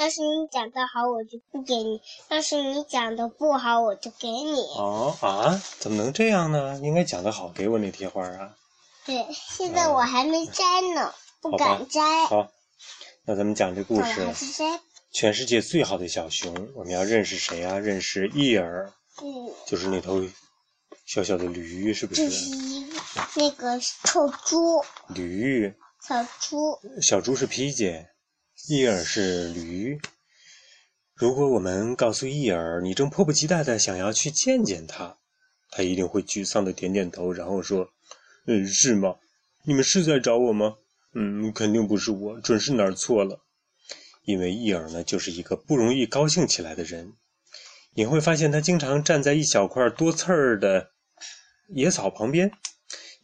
要是你讲的好，我就不给你；要是你讲的不好，我就给你。哦啊，怎么能这样呢？应该讲的好，给我那贴花啊。对，现在我还没摘呢，不敢摘。好，那咱们讲这故事还。是摘。全世界最好的小熊，我们要认识谁啊？认识伊尔，嗯，就是那头小小的驴，是不这是？是一个那个臭猪，驴，小猪。小猪是皮姐，伊尔是驴。如果我们告诉伊尔，你正迫不及待的想要去见见他，他一定会沮丧的点点头，然后说：“嗯，是吗？你们是在找我吗？嗯，肯定不是我，准是哪儿错了。因为伊尔呢，就是一个不容易高兴起来的人。你会发现他经常站在一小块多刺儿的野草旁边，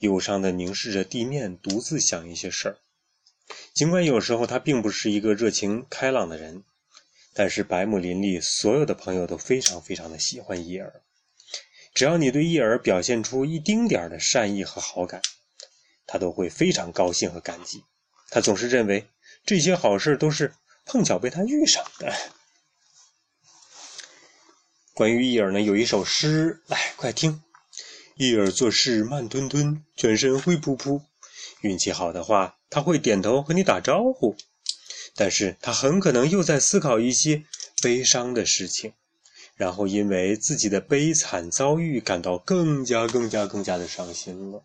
忧伤的凝视着地面，独自想一些事儿。尽管有时候他并不是一个热情开朗的人，但是白木林里所有的朋友都非常非常的喜欢伊尔。只要你对伊尔表现出一丁点儿的善意和好感，他都会非常高兴和感激。他总是认为这些好事都是碰巧被他遇上的。关于伊尔呢，有一首诗，来，快听。伊尔做事慢吞吞，全身灰扑扑。运气好的话，他会点头和你打招呼，但是他很可能又在思考一些悲伤的事情，然后因为自己的悲惨遭遇感到更加、更加、更加的伤心了。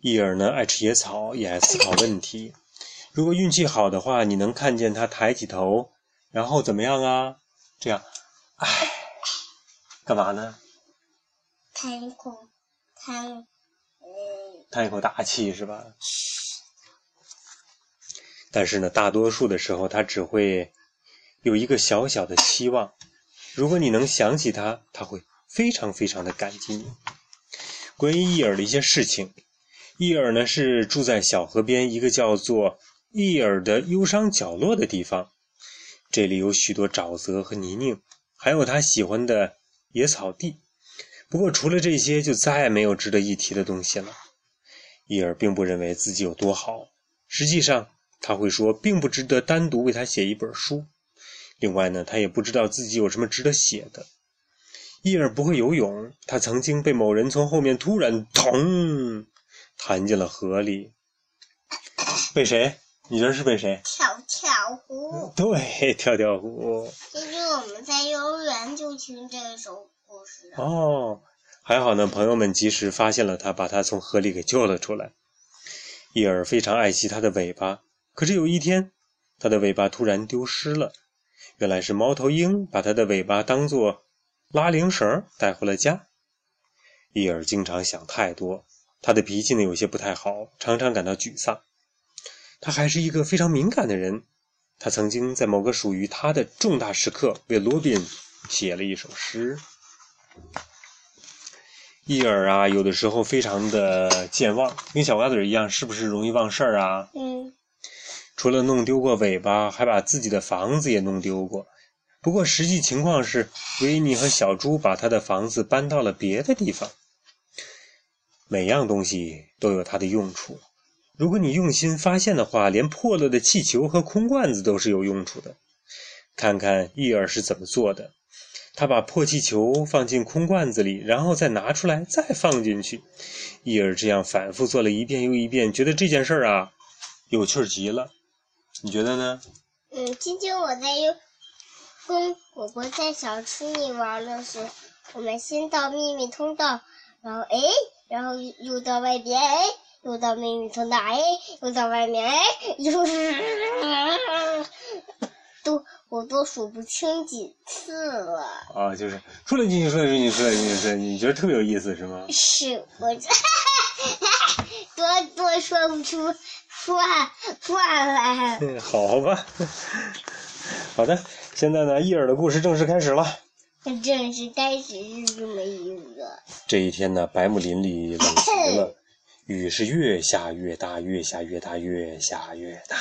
伊尔呢，爱吃野草，也爱思考问题。如果运气好的话，你能看见他抬起头，然后怎么样啊？这样，唉，干嘛呢？叹一口，叹，嗯，叹一口大气是吧？但是呢，大多数的时候，他只会有一个小小的期望。如果你能想起他，他会非常非常的感激你。关于伊尔的一些事情，伊尔呢是住在小河边一个叫做伊尔的忧伤角落的地方，这里有许多沼泽和泥泞，还有他喜欢的野草地。不过除了这些，就再也没有值得一提的东西了。伊尔并不认为自己有多好，实际上他会说，并不值得单独为他写一本书。另外呢，他也不知道自己有什么值得写的。伊尔不会游泳，他曾经被某人从后面突然“捅”弹进了河里。被谁？你这是被谁？跳跳虎。对，跳跳虎。其实我们在幼儿园就听这首故事。哦，还好呢，朋友们及时发现了他，把他从河里给救了出来。伊尔非常爱惜他的尾巴，可是有一天，他的尾巴突然丢失了。原来是猫头鹰把他的尾巴当做拉铃绳带回了家。伊尔经常想太多，他的脾气呢有些不太好，常常感到沮丧。他还是一个非常敏感的人。他曾经在某个属于他的重大时刻为罗宾写了一首诗。伊尔啊，有的时候非常的健忘，跟小瓜子一样，是不是容易忘事儿啊？嗯，除了弄丢过尾巴，还把自己的房子也弄丢过。不过实际情况是，维尼和小猪把他的房子搬到了别的地方。每样东西都有它的用处，如果你用心发现的话，连破了的气球和空罐子都是有用处的。看看伊尔是怎么做的。他把破气球放进空罐子里，然后再拿出来，再放进去。伊尔这样反复做了一遍又一遍，觉得这件事儿啊，有趣极了。你觉得呢？嗯，今天我在用跟果果在小区里玩的时候，我们先到秘密通道，然后哎，然后又到外边，哎，又到秘密通道，哎，又到外面，哎，又是，都我都数不清几次了。啊，就是出来进去，出来进去，出来进去，出来进去，你觉得特别有意思是吗？是我这 多多说不出话话来。嗯，好吧。好的，现在呢，伊尔的故事正式开始了。正式开始是这么一个，这一天呢，白木林里冷极了，雨是越下越大，越下越大，越下越大。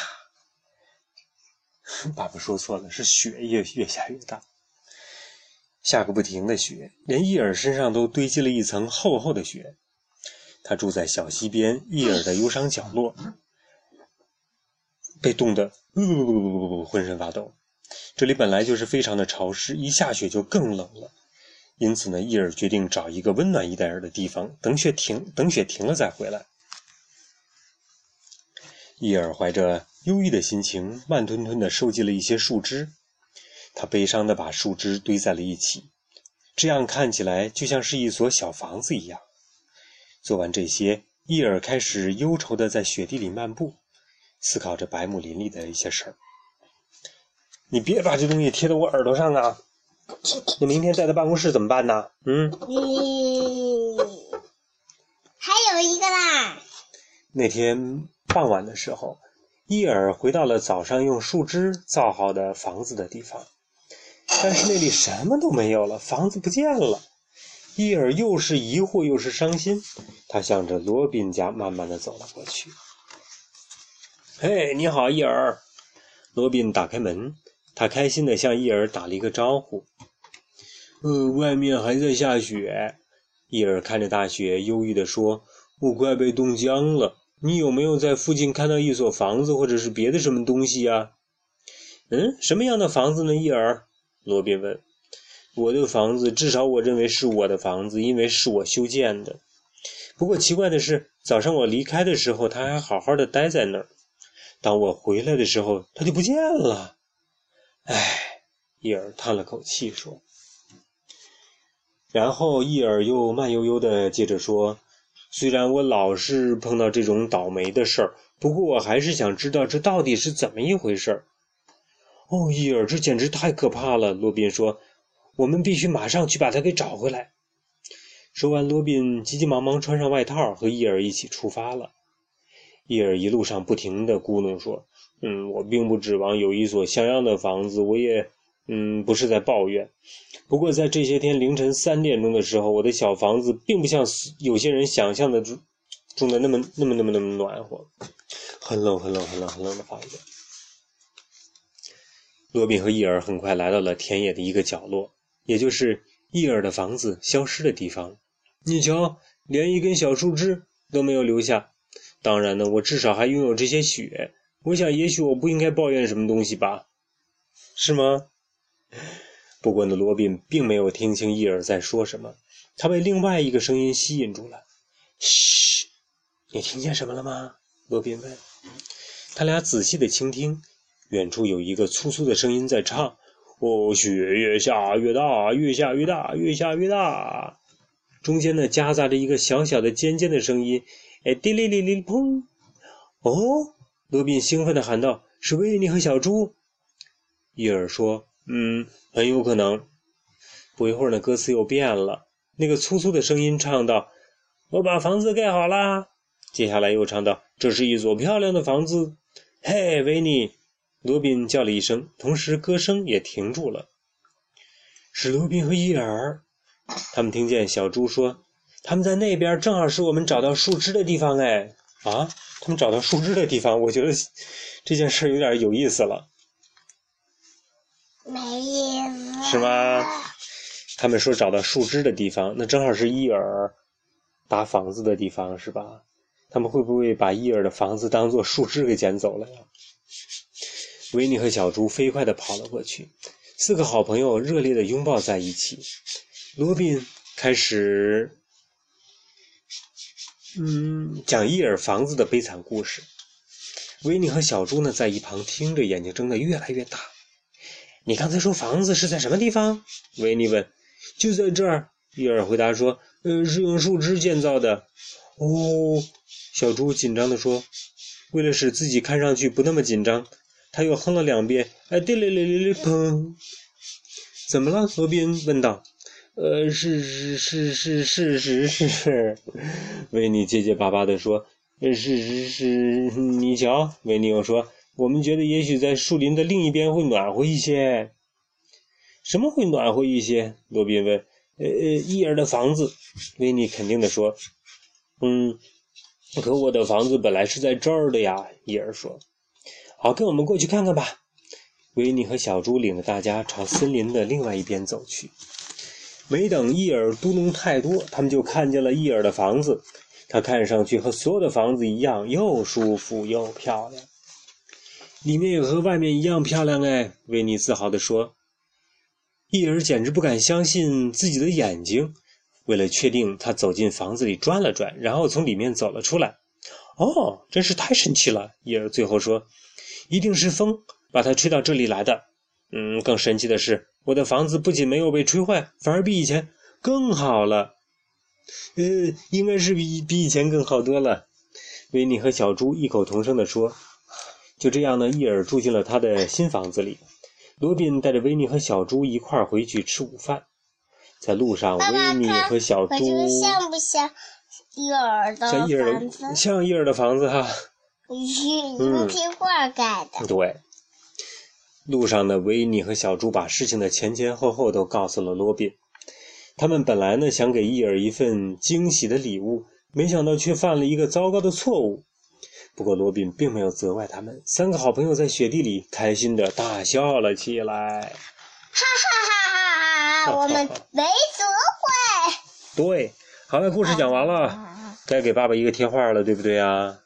爸爸说错了，是雪越越下越大，下个不停的雪，连伊尔身上都堆积了一层厚厚的雪。他住在小溪边，伊尔的忧伤角落，被冻得呃浑身发抖。这里本来就是非常的潮湿，一下雪就更冷了。因此呢，伊尔决定找一个温暖一点儿的地方，等雪停，等雪停了再回来。伊尔怀着忧郁的心情，慢吞吞地收集了一些树枝。他悲伤地把树枝堆在了一起，这样看起来就像是一所小房子一样。做完这些，伊尔开始忧愁地在雪地里漫步，思考着白木林里的一些事儿。你别把这东西贴到我耳朵上啊！你明天带到办公室怎么办呢？嗯，嗯，还有一个啦。那天傍晚的时候，伊尔回到了早上用树枝造好的房子的地方，但是那里什么都没有了，房子不见了。伊尔又是疑惑又是伤心，他向着罗宾家慢慢的走了过去。嘿，你好，伊尔！罗宾打开门，他开心的向伊尔打了一个招呼。呃，外面还在下雪。伊尔看着大雪，忧郁地说：“我快被冻僵了。你有没有在附近看到一所房子，或者是别的什么东西呀？”“嗯，什么样的房子呢？”伊尔，罗宾问。“我的房子，至少我认为是我的房子，因为是我修建的。不过奇怪的是，早上我离开的时候，它还好好的待在那儿。当我回来的时候，它就不见了。”唉，伊尔叹了口气说。然后伊尔又慢悠悠地接着说：“虽然我老是碰到这种倒霉的事儿，不过我还是想知道这到底是怎么一回事儿。”哦，伊尔，这简直太可怕了！罗宾说：“我们必须马上去把它给找回来。”说完，罗宾急急忙忙穿上外套，和伊尔一起出发了。伊尔一路上不停地咕哝说：“嗯，我并不指望有一所像样的房子，我也……”嗯，不是在抱怨。不过在这些天凌晨三点钟的时候，我的小房子并不像有些人想象的住住的那么那么那么那么暖和，很冷很冷很冷很冷的房子。罗宾和伊尔很快来到了田野的一个角落，也就是伊尔的房子消失的地方。你瞧，连一根小树枝都没有留下。当然呢，我至少还拥有这些雪。我想，也许我不应该抱怨什么东西吧？是吗？不过呢，罗宾并没有听清伊尔在说什么，他被另外一个声音吸引住了。嘘，你听见什么了吗？罗宾问。他俩仔细的倾听，远处有一个粗粗的声音在唱：“哦，雪越下越大，越下越大，越下越大。”中间呢夹杂着一个小小的尖尖的声音：“哎，滴哩哩哩砰！”哦，罗宾兴奋地喊道：“是维尼和小猪。”伊尔说。嗯，很有可能。不一会儿呢，歌词又变了。那个粗粗的声音唱道：“我把房子盖好啦。”接下来又唱道：“这是一所漂亮的房子。”嘿，维尼！罗宾叫了一声，同时歌声也停住了。是罗宾和伊尔。他们听见小猪说：“他们在那边，正好是我们找到树枝的地方。”哎，啊，他们找到树枝的地方，我觉得这件事有点有意思了。没意思，是吗？他们说找到树枝的地方，那正好是伊尔搭房子的地方，是吧？他们会不会把伊尔的房子当做树枝给捡走了呀？维尼和小猪飞快地跑了过去，四个好朋友热烈地拥抱在一起。罗宾开始，嗯，讲伊尔房子的悲惨故事。维尼和小猪呢，在一旁听着，眼睛睁得越来越大。你刚才说房子是在什么地方？维尼问。就在这儿，伊尔回答说：“呃，是用树枝建造的。”哦，小猪紧张地说。为了使自己看上去不那么紧张，他又哼了两遍：“哎，滴哩哩哩哩砰！”怎么了？罗宾问道。“呃，是是是是是是是，维尼结结巴巴的说，呃，是是是，你瞧，维尼又说，我们觉得也许在树林的另一边会暖和一些。什么会暖和一些？罗宾问。呃呃，伊尔的房子，维尼肯定的说。嗯，可我的房子本来是在这儿的呀，伊尔说。好，跟我们过去看看吧。维尼和小猪领着大家朝森林的另外一边走去。没等伊尔嘟哝太多，他们就看见了伊尔的房子。它看上去和所有的房子一样，又舒服又漂亮。里面也和外面一样漂亮哎。”维尼自豪地说。伊尔简直不敢相信自己的眼睛。为了确定，他走进房子里转了转，然后从里面走了出来。哦，真是太神奇了！伊尔最后说：“一定是风把它吹到这里来的。”嗯，更神奇的是，我的房子不仅没有被吹坏，反而比以前更好了。呃，应该是比比以前更好多了。维尼和小猪异口同声地说。就这样呢，伊尔住进了他的新房子里。罗宾带着维尼和小猪一块儿回去吃午饭。在路上，维尼和小猪像不像伊尔的房子？像伊尔的房子哈，用皮画盖的。对。路上的维尼和小猪把事情的前前后后都告诉了罗宾。他们本来呢想给伊尔一份惊喜的礼物，没想到却犯了一个糟糕的错误。不过罗宾并没有责怪他们，三个好朋友在雪地里开心的大笑了起来。哈哈哈哈！我们没责怪。对，好了，故事讲完了，该给爸爸一个贴画了，对不对呀？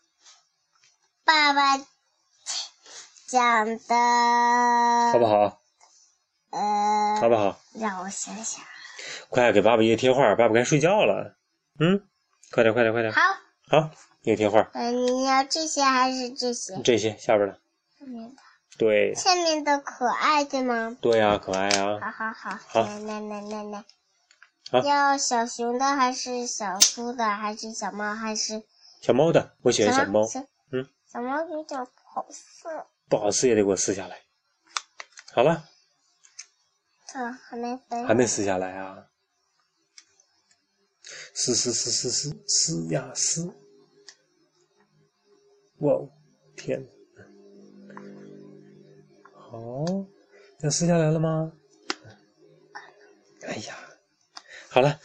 爸爸讲的好不好？呃，好不好？让我想想。快给爸爸一个贴画，爸爸该睡觉了。嗯，快点，快点，快点。好。好，一个贴画。嗯，你要这些还是这些？这些下边的。下面的。对，下面的可爱对吗？对呀，可爱呀。好好好，好，来来来来来，要小熊的还是小猪的还是小猫还是？小猫的，我喜欢小猫。嗯，小猫有点不好撕。不好撕也得给我撕下来。好了。啊还没撕。还没撕下来啊！撕撕撕撕撕撕呀撕！哇，天！好，要撕下来了吗？哎呀，好了，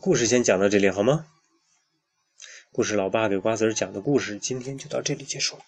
故事先讲到这里好吗？故事老爸给瓜子儿讲的故事，今天就到这里结束了。